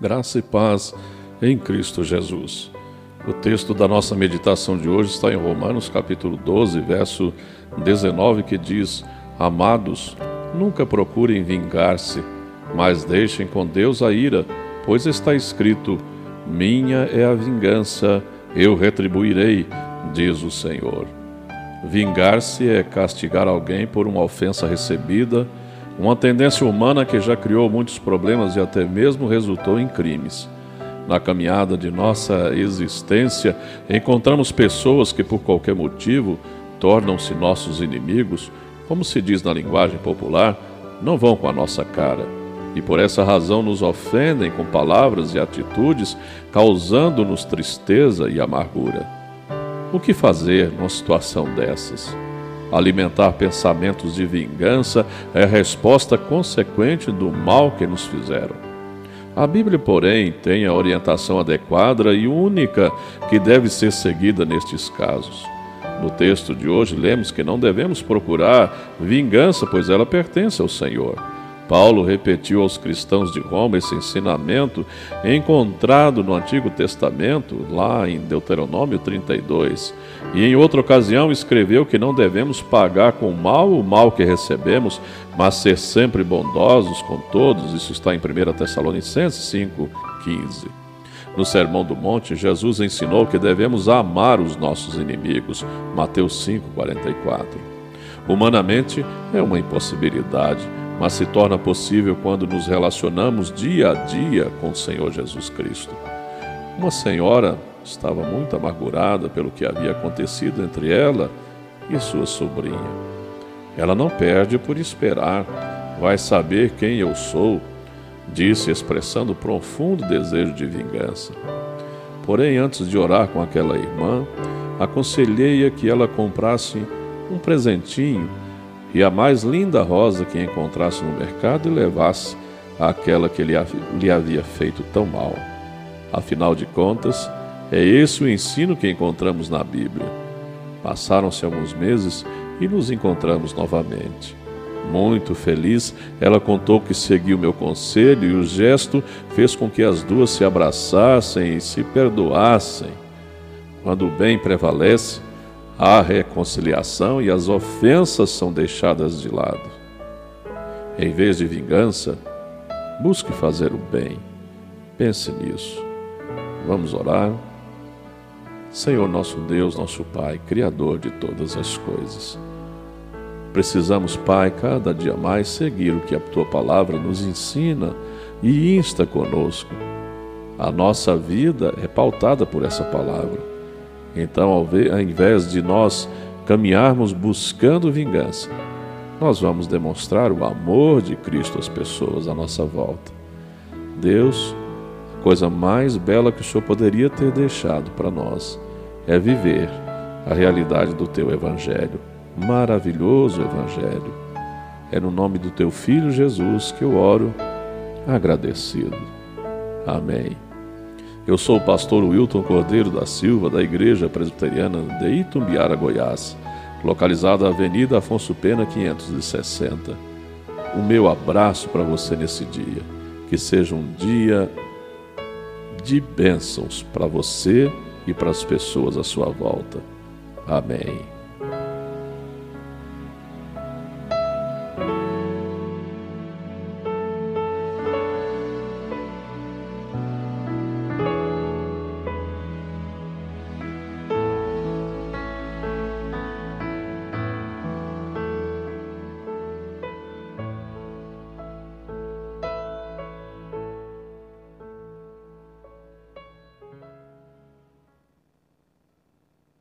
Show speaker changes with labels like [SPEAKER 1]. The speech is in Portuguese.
[SPEAKER 1] Graça e paz em Cristo Jesus. O texto da nossa meditação de hoje está em Romanos capítulo 12, verso 19, que diz: Amados, nunca procurem vingar-se, mas deixem com Deus a ira, pois está escrito: Minha é a vingança, eu retribuirei, diz o Senhor. Vingar-se é castigar alguém por uma ofensa recebida uma tendência humana que já criou muitos problemas e até mesmo resultou em crimes. Na caminhada de nossa existência, encontramos pessoas que, por qualquer motivo, tornam-se nossos inimigos, como se diz na linguagem popular, não vão com a nossa cara. E por essa razão nos ofendem com palavras e atitudes, causando-nos tristeza e amargura. O que fazer numa situação dessas? Alimentar pensamentos de vingança é a resposta consequente do mal que nos fizeram. A Bíblia, porém, tem a orientação adequada e única que deve ser seguida nestes casos. No texto de hoje, lemos que não devemos procurar vingança, pois ela pertence ao Senhor. Paulo repetiu aos cristãos de Roma esse ensinamento encontrado no Antigo Testamento, lá em Deuteronômio 32. E em outra ocasião escreveu que não devemos pagar com mal o mal que recebemos, mas ser sempre bondosos com todos. Isso está em 1 Tessalonicenses 5,15. No Sermão do Monte, Jesus ensinou que devemos amar os nossos inimigos. Mateus 5,44. Humanamente, é uma impossibilidade mas se torna possível quando nos relacionamos dia a dia com o Senhor Jesus Cristo. Uma senhora estava muito amargurada pelo que havia acontecido entre ela e sua sobrinha. Ela não perde por esperar, vai saber quem eu sou, disse, expressando profundo desejo de vingança. Porém, antes de orar com aquela irmã, aconselhei-a que ela comprasse um presentinho e a mais linda rosa que encontrasse no mercado e levasse àquela que lhe havia feito tão mal. Afinal de contas, é esse o ensino que encontramos na Bíblia. Passaram-se alguns meses e nos encontramos novamente. Muito feliz, ela contou que seguiu meu conselho e o gesto fez com que as duas se abraçassem e se perdoassem. Quando o bem prevalece, há reconciliação e as ofensas são deixadas de lado. Em vez de vingança, busque fazer o bem. Pense nisso. Vamos orar. Senhor nosso Deus, nosso Pai, Criador de todas as coisas. Precisamos, Pai, cada dia mais seguir o que a tua palavra nos ensina e insta conosco. A nossa vida é pautada por essa palavra. Então, ao invés de nós caminharmos buscando vingança, nós vamos demonstrar o amor de Cristo às pessoas à nossa volta. Deus, a coisa mais bela que o Senhor poderia ter deixado para nós é viver a realidade do teu Evangelho, maravilhoso Evangelho. É no nome do teu Filho Jesus que eu oro, agradecido. Amém. Eu sou o pastor Wilton Cordeiro da Silva, da Igreja Presbiteriana de Itumbiara, Goiás, localizada na Avenida Afonso Pena 560. O meu abraço para você nesse dia. Que seja um dia de bênçãos para você e para as pessoas à sua volta. Amém.